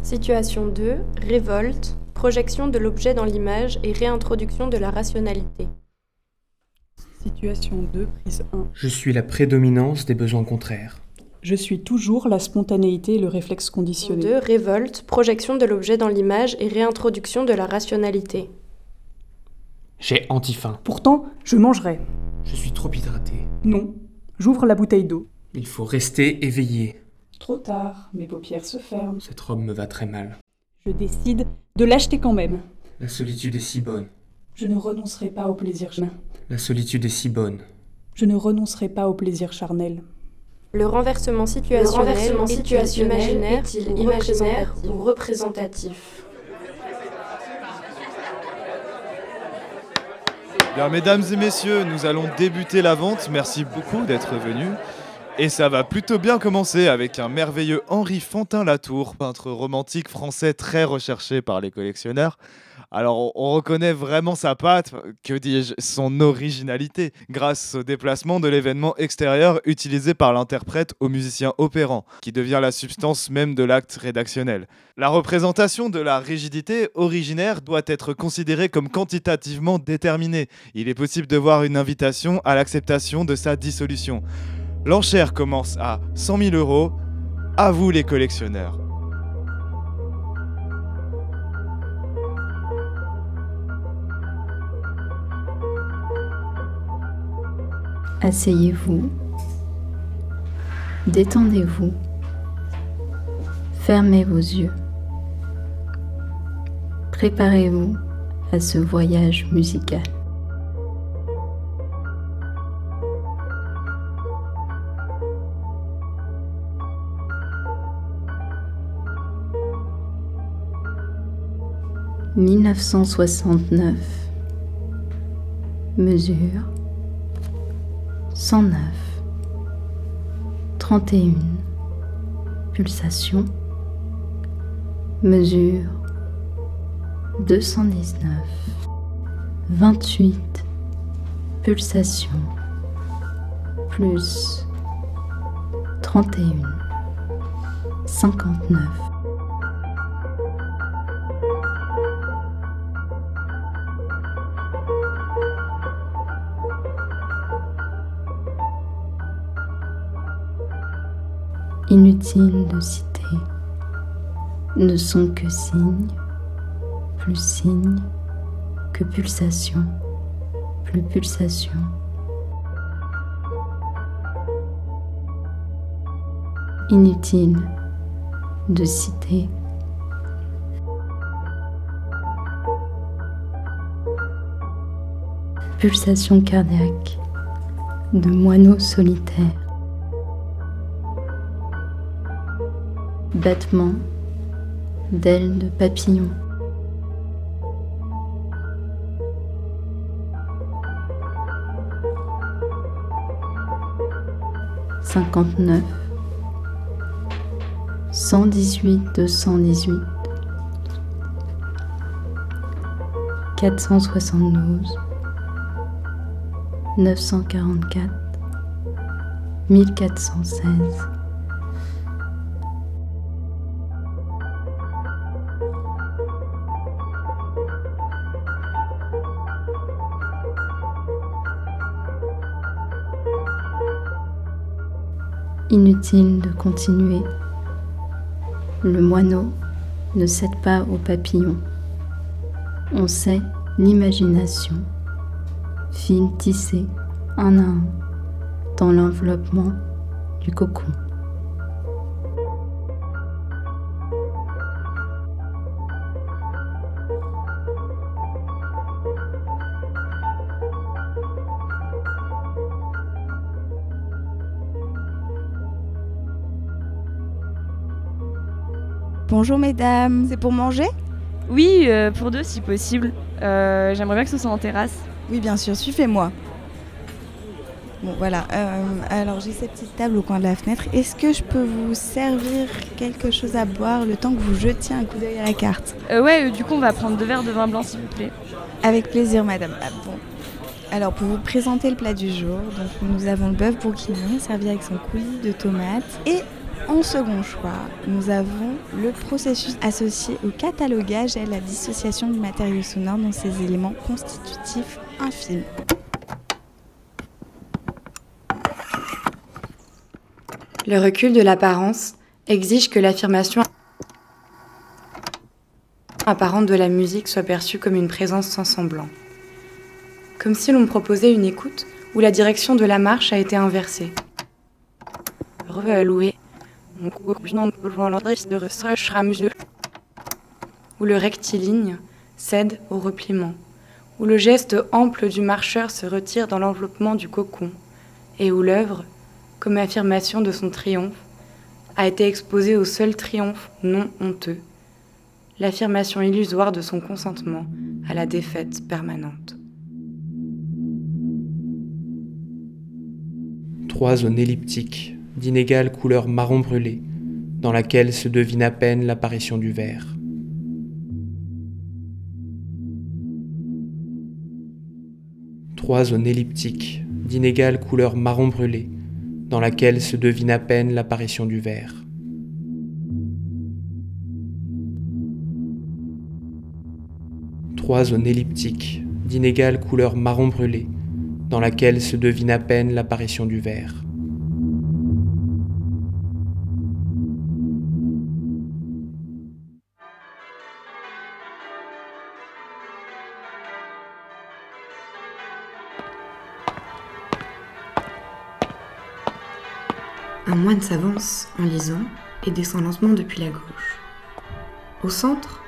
Situation 2. Révolte. Projection de l'objet dans l'image et réintroduction de la rationalité. Situation 2, prise 1. Je suis la prédominance des besoins contraires. Je suis toujours la spontanéité et le réflexe conditionné. 2. Révolte. Projection de l'objet dans l'image et réintroduction de la rationalité. J'ai anti-faim. Pourtant, je mangerai. Je suis trop hydraté. Non, j'ouvre la bouteille d'eau. Il faut rester éveillé. Trop tard, mes paupières se ferment. Cette robe me va très mal. Je décide de l'acheter quand même. La solitude est si bonne. Je ne renoncerai pas au plaisir charnel. La solitude est si bonne. Je ne renoncerai pas au plaisir charnel. Le renversement situationnel, renversement est-il situationnel imaginaire, est-il ou imaginaire représentatif ou représentatif Bien, mesdames et messieurs, nous allons débuter la vente. Merci beaucoup d'être venus. Et ça va plutôt bien commencer avec un merveilleux Henri Fantin-Latour, peintre romantique français très recherché par les collectionneurs. Alors on- on reconnaît vraiment sa patte, que dis-je, son originalité, grâce au déplacement de l'événement extérieur utilisé par l'interprète au musicien opérant, qui devient la substance même de l'acte rédactionnel. La représentation de la rigidité originaire doit être considérée comme quantitativement déterminée. Il est possible de voir une invitation à l'acceptation de sa dissolution. L'enchère commence à 100 000 euros. À vous les collectionneurs. Asseyez-vous. Détendez-vous. Fermez vos yeux. Préparez-vous à ce voyage musical. « 1969 Mesure 109 31 Pulsation. Mesure 219 28 Pulsation. Plus 31 59 Inutile de citer, ne sont que signes, plus signes que pulsation, plus pulsation. Inutile de citer, pulsation cardiaque de moineau solitaire. Battement d'ailes de papillon. Cinquante-neuf, cent dix-huit, deux cent dix-huit, quatre cent soixante-douze, neuf cent quarante-quatre, mille quatre cent seize. Inutile de continuer. Le moineau ne cède pas au papillon. On sait l'imagination, fil tissé un à un dans l'enveloppement du cocon. Bonjour mesdames, c'est pour manger Oui, euh, pour deux si possible. Euh, J'aimerais bien que ce soit en terrasse. Oui, bien sûr, suivez-moi. Bon, voilà. Euh, alors, j'ai cette petite table au coin de la fenêtre. Est-ce que je peux vous servir quelque chose à boire le temps que vous jetiez un coup d'œil à la carte euh, Ouais, du coup, on va prendre deux verres de vin blanc, s'il vous plaît. Avec plaisir, madame. Ah, bon. Alors, pour vous présenter le plat du jour, donc, nous avons le bœuf bourguignon servi avec son coulis de tomates et en second choix, nous avons le processus associé au catalogage et à la dissociation du matériau sonore dans ses éléments constitutifs infimes. Le recul de l'apparence exige que l'affirmation apparente de la musique soit perçue comme une présence sans semblant. Comme si l'on proposait une écoute où la direction de la marche a été inversée. Relouer où le rectiligne cède au repliement, où le geste ample du marcheur se retire dans l'enveloppement du cocon, et où l'œuvre, comme affirmation de son triomphe, a été exposée au seul triomphe non honteux, l'affirmation illusoire de son consentement à la défaite permanente. Trois zones elliptiques d'inégale couleur marron brûlé, dans laquelle se devine à peine l'apparition du vert. Trois zones elliptiques d'inégale couleur marron brûlé, dans laquelle se devine à peine l'apparition du vert. Trois zones elliptiques d'inégale couleur marron brûlé, dans laquelle se devine à peine l'apparition du vert. Moine s'avance en lisant et descend lentement depuis la gauche. Au centre,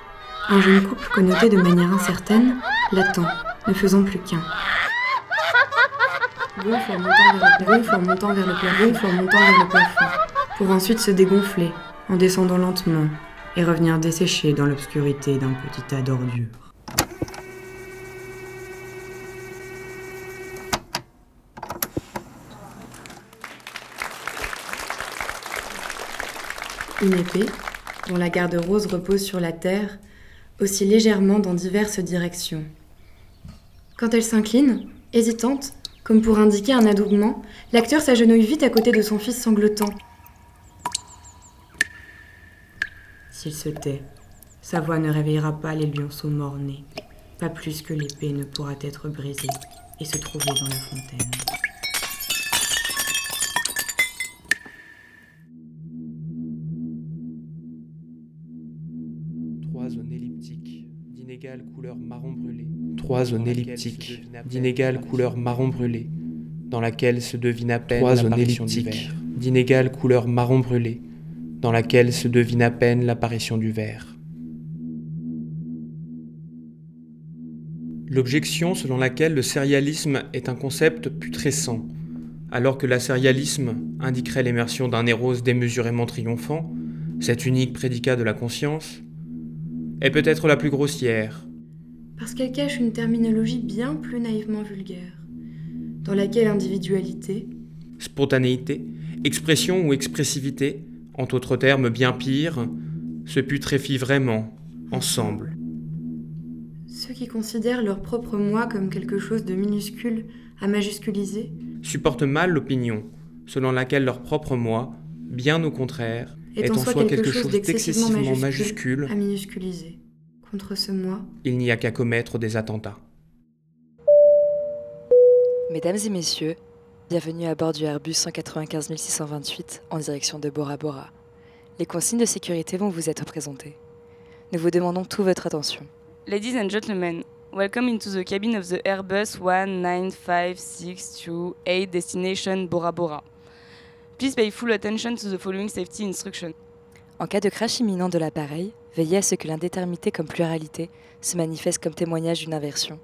Un jeune couple connoté de manière incertaine l'attend, ne faisant plus qu'un. Gonfle montant vers le plafond, montant vers le plafond, pour ensuite se dégonfler en descendant lentement et revenir dessécher dans l'obscurité d'un petit tas d'ordures. Une épée, dont la garde rose repose sur la terre, oscille légèrement dans diverses directions. Quand elle s'incline, hésitante, comme pour indiquer un adoubement, l'acteur s'agenouille vite à côté de son fils sanglotant. S'il se tait, sa voix ne réveillera pas les lionceaux morts-nés, pas plus que l'épée ne pourra être brisée et se trouver dans la fontaine. Couleur marron brûlé. Trois zones elliptiques d'inégale couleur marron brûlé, dans laquelle se devine à peine Trois zones l'apparition du elliptiques. D'inégale couleur marron brûlé, dans laquelle se devine à peine l'apparition du vert. L'objection selon laquelle le sérialisme est un concept putrescent, alors que l'asérialisme indiquerait l'immersion d'un Néros démesurément triomphant, cet unique prédicat de la conscience, est peut-être la plus grossière, Parce qu'elle cache une terminologie bien plus naïvement vulgaire, dans laquelle individualité, spontanéité, expression ou expressivité, en d'autres termes bien pires, se putréfient vraiment, ensemble. ceux qui considèrent leur propre moi comme quelque chose de minuscule à majusculiser, supportent mal l'opinion selon laquelle leur propre moi, bien au contraire, est en soi quelque, chose d'excessivement majuscule, à minusculiser. Contre ce moi, il n'y a qu'à commettre des attentats. Mesdames et messieurs, bienvenue à bord du Airbus 195 628 en direction de Bora Bora. Les consignes de sécurité vont vous être présentées. Nous vous demandons toute votre attention. Ladies and gentlemen, welcome into the cabin of the Airbus 19562 destination Bora Bora. Please pay full attention to the following safety instructions. En cas de crash imminent de l'appareil, veillez à ce que l'indéterminité comme pluralité se manifeste comme témoignage d'une inversion.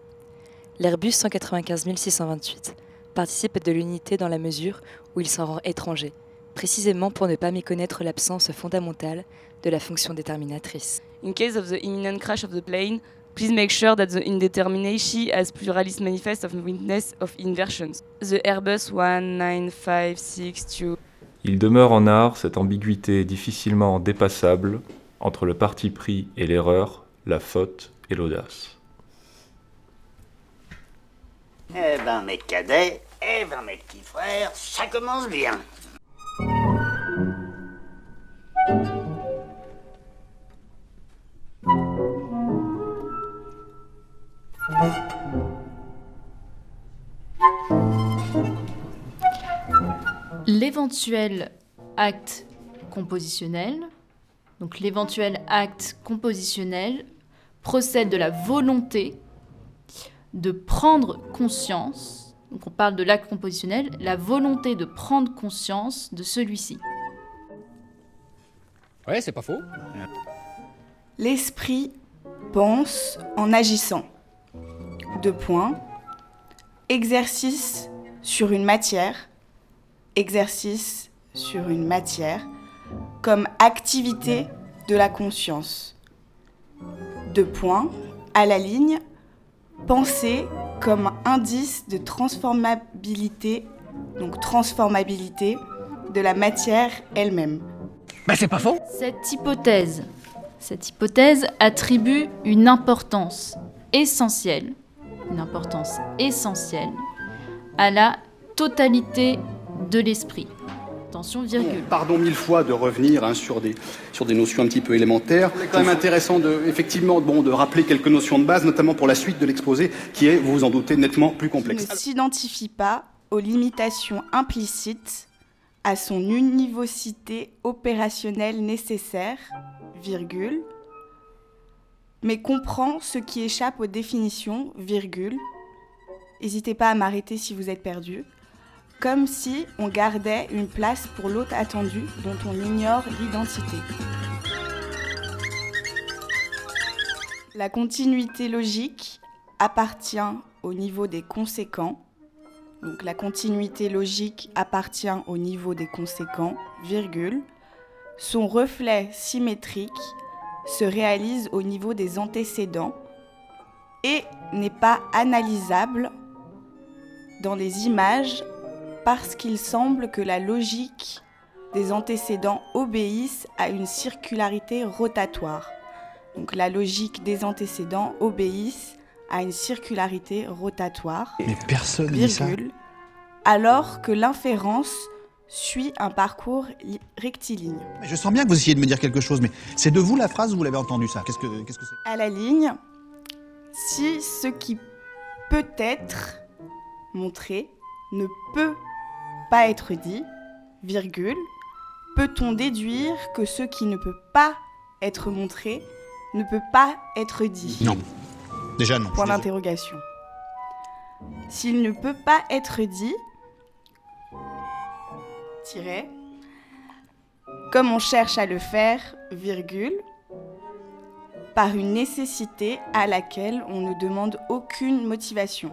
L'Airbus 195 628 participe de l'unité dans la mesure où il s'en rend étranger, précisément pour ne pas méconnaître l'absence fondamentale de la fonction déterminatrice. In case of the imminent crash of the plane, please make sure that the indeterminacy has pluralis manifest of witness of inversions. The Airbus 19562 Il demeure en art cette ambiguïté difficilement dépassable entre le parti pris et l'erreur, la faute et l'audace. Eh ben, mes cadets, eh ben, mes petits frères, ça commence bien. L'éventuel acte compositionnel, donc l'éventuel acte compositionnel procède de la volonté de prendre conscience, donc on parle de l'acte compositionnel, la volonté de prendre conscience de celui-ci. Ouais, c'est pas faux. L'esprit pense en agissant. Deux points. Exercice sur une matière. Exercice sur une matière comme activité de la conscience. Deux points. À la ligne, penser comme indice de transformabilité, donc transformabilité de la matière elle-même. Bah, c'est pas faux. Cette hypothèse, cette hypothèse attribue une importance essentielle, une importance essentielle à la totalité de l'esprit. Attention, virgule. Pardon mille fois de revenir hein, sur, des, sur des notions un petit peu élémentaires. C'est quand même intéressant de, effectivement bon, de rappeler quelques notions de base, notamment pour la suite de l'exposé, qui est, vous vous en doutez, nettement plus ne complexe. s'identifie pas aux limitations implicites à son univocité opérationnelle nécessaire, virgule, mais comprend ce qui échappe aux définitions, virgule. N'hésitez pas à m'arrêter si vous êtes perdu. Comme si on gardait une place pour l'hôte attendu dont on ignore l'identité. La continuité logique appartient au niveau des conséquents. Donc la continuité logique appartient au niveau des conséquents, virgule. Son reflet symétrique se réalise au niveau des antécédents et n'est pas analysable dans les images parce qu'il semble que la logique des antécédents obéisse à une circularité rotatoire. Donc la logique des antécédents obéisse à une circularité rotatoire. Mais personne dit ça. virgule, alors que l'inférence suit un parcours li- rectiligne. Je sens bien que vous essayez de me dire quelque chose, mais c'est de vous la phrase ou vous l'avez entendu ça? Qu'est-ce que qu'est-ce que c'est? À la ligne si ce qui peut être montré ne peut pas être dit, virgule, peut-on déduire que ce qui ne peut pas être montré ne peut pas être dit? Non. Déjà non. Point d'interrogation. S'il ne peut pas être dit, tiret, comme on cherche à le faire, virgule, par une nécessité à laquelle on ne demande aucune motivation.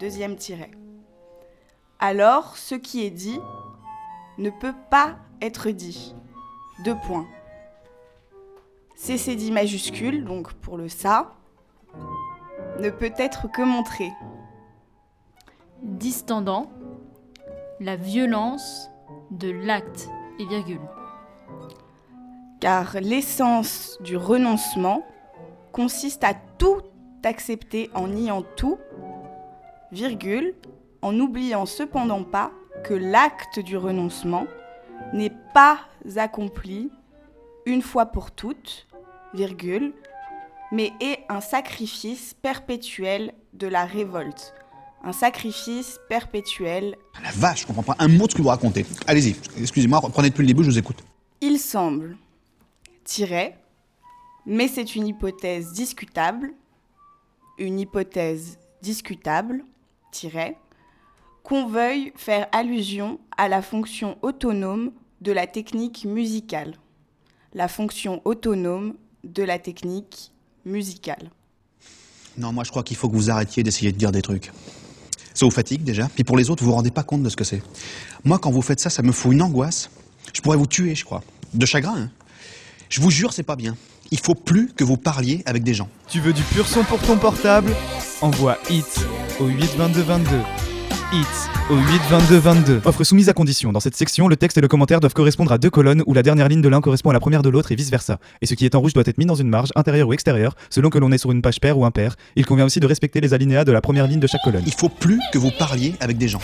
Deuxième tiret. Alors, ce qui est dit ne peut pas être dit. Deux points. CC dit majuscule, donc pour le ça, ne peut être que montré. Distendant, la violence de l'acte et virgule. car l'essence du renoncement consiste à tout accepter en niant tout, virgule, en n'oubliant cependant pas que l'acte du renoncement n'est pas accompli une fois pour toutes, virgule, mais est un sacrifice perpétuel de la révolte. Un sacrifice perpétuel La vache, je comprends pas un mot de ce que vous racontez. Allez-y, excusez-moi, reprenez depuis le début, je vous écoute. Il semble, tiret, mais c'est une hypothèse discutable, une hypothèse discutable, tiret, qu'on veuille faire allusion à la fonction autonome de la technique musicale. La fonction autonome de la technique musicale. Non, moi je crois qu'il faut que vous arrêtiez d'essayer de dire des trucs. Ça vous fatigue déjà, puis pour les autres, vous vous rendez pas compte de ce que c'est. Moi, quand vous faites ça, ça me fout une angoisse. Je pourrais vous tuer, je crois. De chagrin, hein. Je vous jure, c'est pas bien. Il faut plus que vous parliez avec des gens. Tu veux du pur son pour ton portable? Envoie HIT au 82222. Au 82222. Offre soumise à condition. Dans cette section, le texte et le commentaire doivent correspondre à deux colonnes où la dernière ligne de l'un correspond à la première de l'autre et vice-versa. Et ce qui est en rouge doit être mis dans une marge, intérieure ou extérieure, selon que l'on est sur une page paire ou impair. Il convient aussi de respecter les alinéas de la première ligne de chaque colonne. Il faut plus que vous parliez avec des gens.